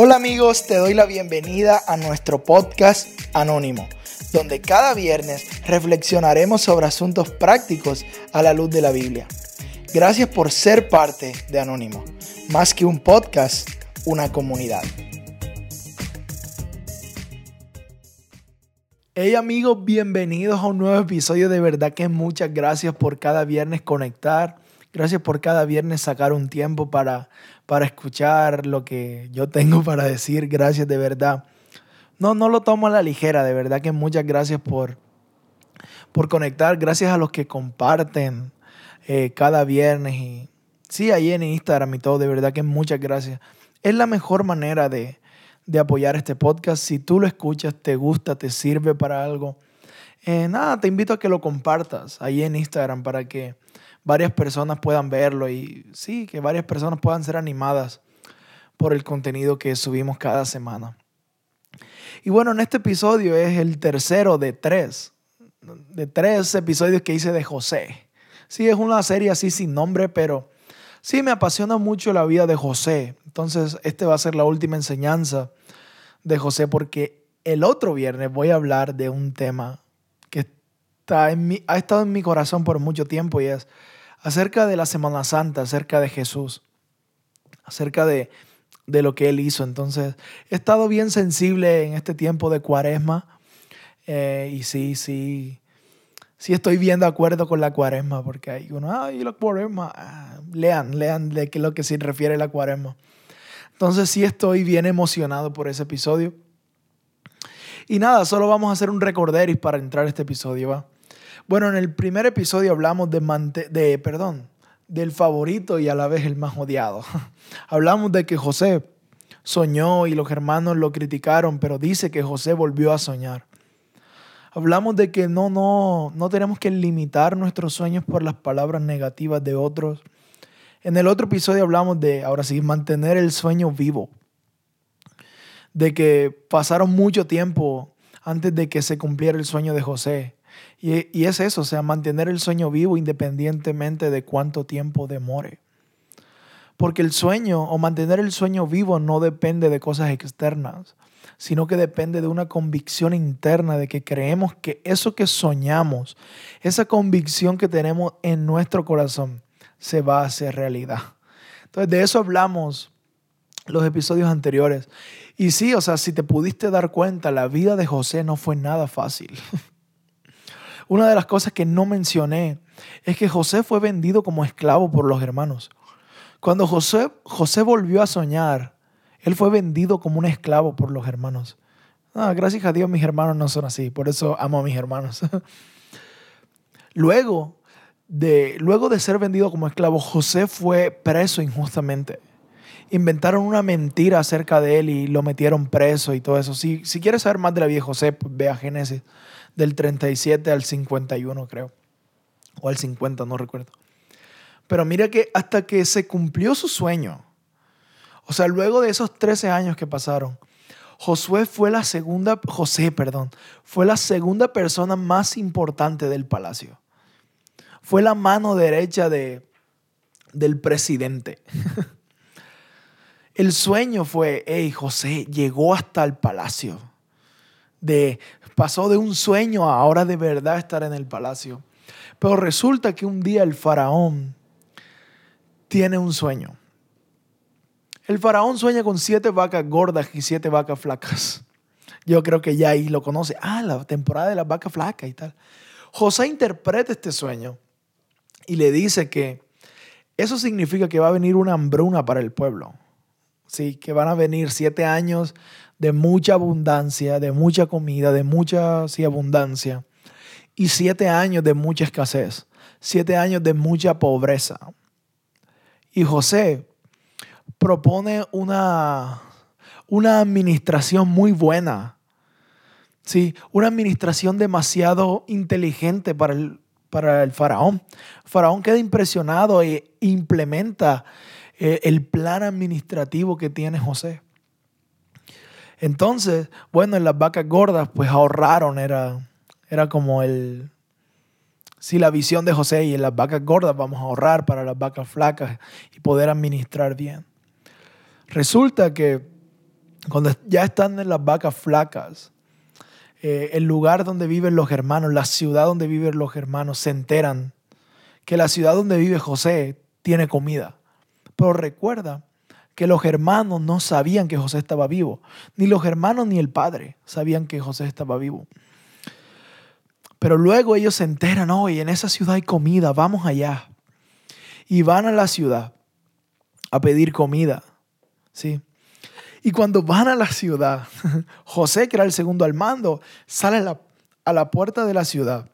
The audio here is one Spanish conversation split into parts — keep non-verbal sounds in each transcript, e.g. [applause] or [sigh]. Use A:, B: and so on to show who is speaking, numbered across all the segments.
A: Hola amigos, te doy la bienvenida a nuestro podcast Anónimo, donde cada viernes reflexionaremos sobre asuntos prácticos a la luz de la Biblia. Gracias por ser parte de Anónimo, más que un podcast, una comunidad. Hey amigos, bienvenidos a un nuevo episodio. De verdad que muchas gracias por cada viernes conectar. Gracias por cada viernes sacar un tiempo para, para escuchar lo que yo tengo para decir. Gracias de verdad. No, no lo tomo a la ligera. De verdad que muchas gracias por, por conectar. Gracias a los que comparten eh, cada viernes. Y sí, ahí en Instagram y todo. De verdad que muchas gracias. Es la mejor manera de, de apoyar este podcast. Si tú lo escuchas, te gusta, te sirve para algo, eh, nada, te invito a que lo compartas ahí en Instagram para que varias personas puedan verlo y sí, que varias personas puedan ser animadas por el contenido que subimos cada semana. Y bueno, en este episodio es el tercero de tres, de tres episodios que hice de José. Sí, es una serie así sin nombre, pero sí me apasiona mucho la vida de José. Entonces, este va a ser la última enseñanza de José porque el otro viernes voy a hablar de un tema está en mi, ha estado en mi corazón por mucho tiempo y es acerca de la Semana Santa, acerca de Jesús, acerca de, de lo que Él hizo. Entonces, he estado bien sensible en este tiempo de cuaresma eh, y sí, sí, sí estoy bien de acuerdo con la cuaresma porque hay uno, ay, la cuaresma, ah, lean, lean de qué es lo que se refiere a la cuaresma. Entonces sí estoy bien emocionado por ese episodio. Y nada, solo vamos a hacer un recorderis para entrar a este episodio, ¿va? Bueno, en el primer episodio hablamos de, de perdón, del favorito y a la vez el más odiado. [laughs] hablamos de que José soñó y los hermanos lo criticaron, pero dice que José volvió a soñar. Hablamos de que no, no, no tenemos que limitar nuestros sueños por las palabras negativas de otros en el otro episodio hablamos de, ahora sí, mantener el sueño vivo. De que pasaron mucho tiempo antes de que se cumpliera el sueño de José. Y, y, es eso, o sea, mantener el sueño vivo independientemente de cuánto tiempo demore. Porque el sueño o mantener el sueño vivo no depende de cosas externas, sino que depende de una convicción interna de que creemos que eso que soñamos, esa convicción que tenemos en nuestro corazón, se va a hacer realidad. Entonces, de eso hablamos los episodios anteriores. Y sí, o sea, si te pudiste dar cuenta, la vida de José no fue nada fácil. [laughs] Una de las cosas que no mencioné es que José fue vendido como esclavo por los hermanos. Cuando José, José volvió a soñar, él fue vendido como un esclavo por los hermanos. Ah, gracias a Dios mis hermanos no son así, por eso amo a mis hermanos. [laughs] Luego, luego de ser vendido como esclavo, José fue preso injustamente. Inventaron una mentira acerca de él y lo metieron preso y todo eso. Si, si quieres saber más de la vida de José, pues ve a Génesis del 37 al 51, creo. O al 50, no recuerdo. Pero mira que hasta que se cumplió su sueño, o sea, luego de esos 13 años que pasaron, Josué fue la segunda, José, perdón, fue la segunda persona más importante del palacio fue la mano derecha de, del presidente. [laughs] El sueño fue, hey, José llegó hasta el palacio. De, pasó de un sueño a ahora de verdad estar en el palacio. Pero resulta que un día el faraón tiene un sueño. El faraón sueña con siete vacas gordas y siete vacas flacas. Yo creo que ya ahí lo conoce. Ah, la temporada de las vacas flacas y tal. José interpreta este sueño y le dice que eso significa que va a venir una hambruna para el pueblo. Sí, que van a venir siete años de mucha abundancia, de mucha comida, de mucha abundancia. Y siete años de mucha escasez. Siete años de mucha pobreza. Y José propone una, una administración muy buena. Sí, una administración demasiado inteligente para el, para el faraón. El faraón queda impresionado e implementa eh, el plan administrativo que tiene José. Entonces, bueno, en las vacas gordas pues ahorraron, era, era como el, sí, la visión de José y en las vacas gordas vamos a ahorrar para las vacas flacas y poder administrar bien. Resulta que Cuando ya están en las vacas flacas, eh, el lugar donde viven los hermanos, la ciudad donde viven los hermanos, se enteran que la ciudad donde vive José tiene comida. Pero recuerda que los hermanos no sabían que José estaba vivo. Ni los hermanos ni el padre sabían que José estaba vivo. Pero luego ellos se enteran, hoy en esa ciudad hay comida, vamos allá. Y van a la ciudad a pedir comida. ¿sí? Y cuando van a la ciudad, [laughs] José, que era el segundo al mando, sale a la, puerta de la ciudad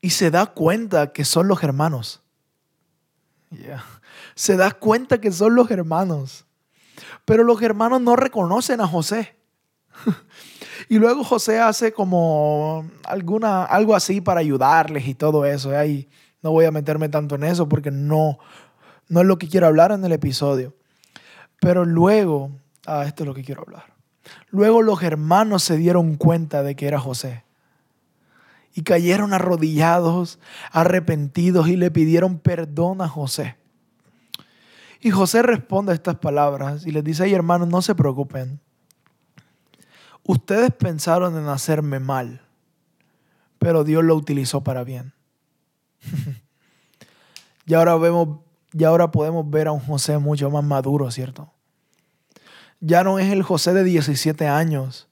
A: y se da cuenta que son los hermanos. Se da cuenta que son los hermanos. Pero los hermanos no reconocen a José. [laughs] y luego José hace como alguna, algo así para ayudarles y todo eso. Y no voy a meterme tanto en eso porque no, no es lo que quiero hablar en el episodio. Pero luego, ah, esto es lo que quiero hablar. Luego los hermanos se dieron cuenta de que era José. Y cayeron arrodillados, arrepentidos y le pidieron perdón a José. Y José responde a estas palabras y les dice, ay hermanos, no se preocupen. Ustedes pensaron en hacerme mal, pero Dios lo utilizó para bien. [laughs] y ahora vemos, y ahora podemos ver a un José mucho más maduro, ¿cierto? ya no es el José de 17 años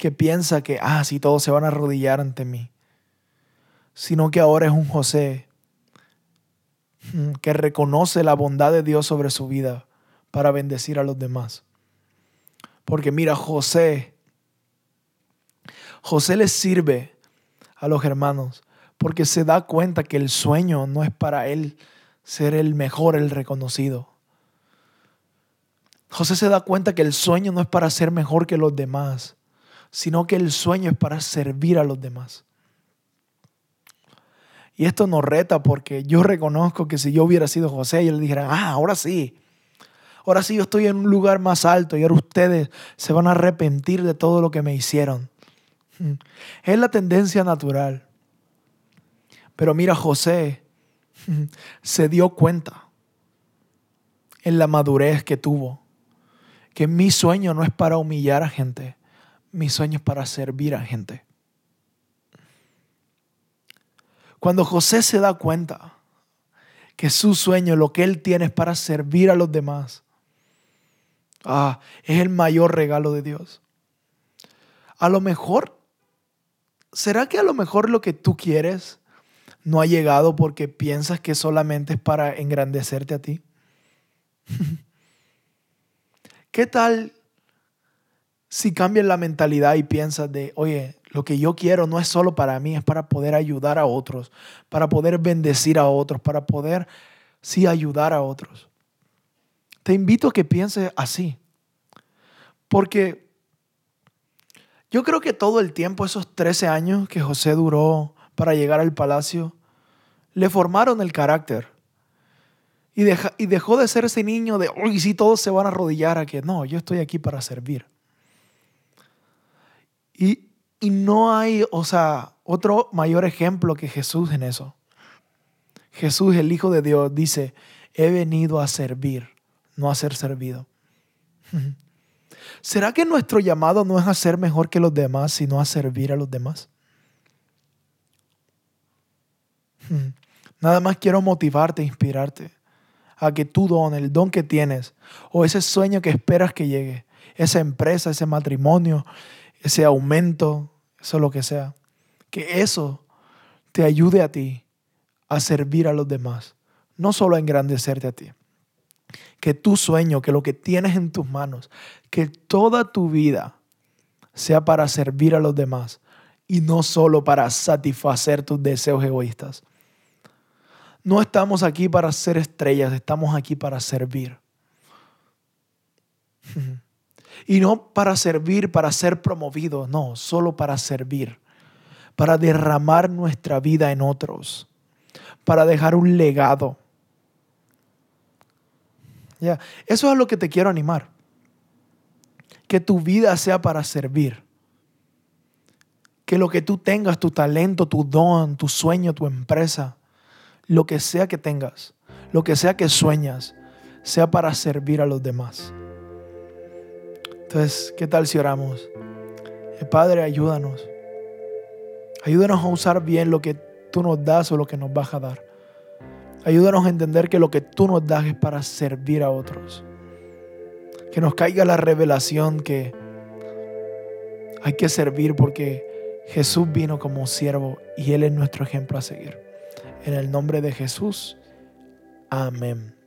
A: que piensa que, ah, si todos se van a arrodillar ante mí, sino que ahora es un José mm, que reconoce la bondad de Dios sobre su vida para bendecir a los demás. Porque mira, José, José les sirve a los hermanos porque se da cuenta que el sueño no es para él ser el mejor, el reconocido. José se da cuenta que el sueño no es para ser mejor que los demás, sino que el sueño es para servir a los demás. Y esto nos reta porque yo reconozco que si yo hubiera sido José, yo le dijera, ah, ahora sí, ahora sí yo estoy en un lugar más alto y ahora ustedes se van a arrepentir de todo lo que me hicieron. Es la tendencia natural. Pero mira, José se dio cuenta en la madurez que tuvo que mi sueño no es para humillar a gente, mi sueño es para servir a gente. Cuando José se da cuenta que su sueño, lo que él tiene es para servir a los demás, ah, es el mayor regalo de Dios. A lo mejor, ¿será que a lo mejor lo que tú quieres no ha llegado porque piensas que solamente es para engrandecerte a ti? [laughs] ¿Qué tal si cambias la mentalidad y piensas de, oye, lo que yo quiero no es solo para mí, es para poder ayudar a otros, para poder bendecir a otros, para poder, sí, ayudar a otros? Te invito a que pienses así. Porque yo creo que todo el tiempo, esos 13 años que José duró para llegar al palacio, le formaron el carácter. Y, y dejó de ser ese niño de, uy, si todos se van a arrodillar a que no, yo estoy aquí para servir. Y, no hay, o sea, otro mayor ejemplo que Jesús en eso. Jesús, el Hijo de Dios, dice, he venido a servir, no a ser servido. [laughs] ¿Será que nuestro llamado no es a ser mejor que los demás, sino a servir a los demás? [laughs] Nada más quiero motivarte, inspirarte a que tu don, el don que tienes, o ese sueño que esperas que llegue, esa empresa, ese matrimonio, ese aumento, eso lo que sea, que eso te ayude a ti a servir a los demás, no solo a engrandecerte a ti. Que tu sueño, que lo que tienes en tus manos, que toda tu vida sea para servir a los demás y no solo para satisfacer tus deseos egoístas. No estamos aquí para ser estrellas, estamos aquí para servir. [laughs] Y no para servir, para ser promovidos, no, solo para servir, para derramar nuestra vida en otros, para dejar un legado. Eso es lo que te quiero animar. Que tu vida sea para servir. Que lo que tú tengas, tu talento, tu don, tu sueño, tu empresa, lo que sea que tengas, lo que sea que sueñas, sea para servir a los demás. Entonces, ¿qué tal si oramos? Eh, Padre, ayúdanos. Ayúdanos a usar bien lo que tú nos das o lo que nos vas a dar. Ayúdanos a entender que lo que tú nos das es para servir a otros. Que nos caiga la revelación que hay que servir porque Jesús vino como siervo y Él es nuestro ejemplo a seguir. En el nombre de Jesús. Amén.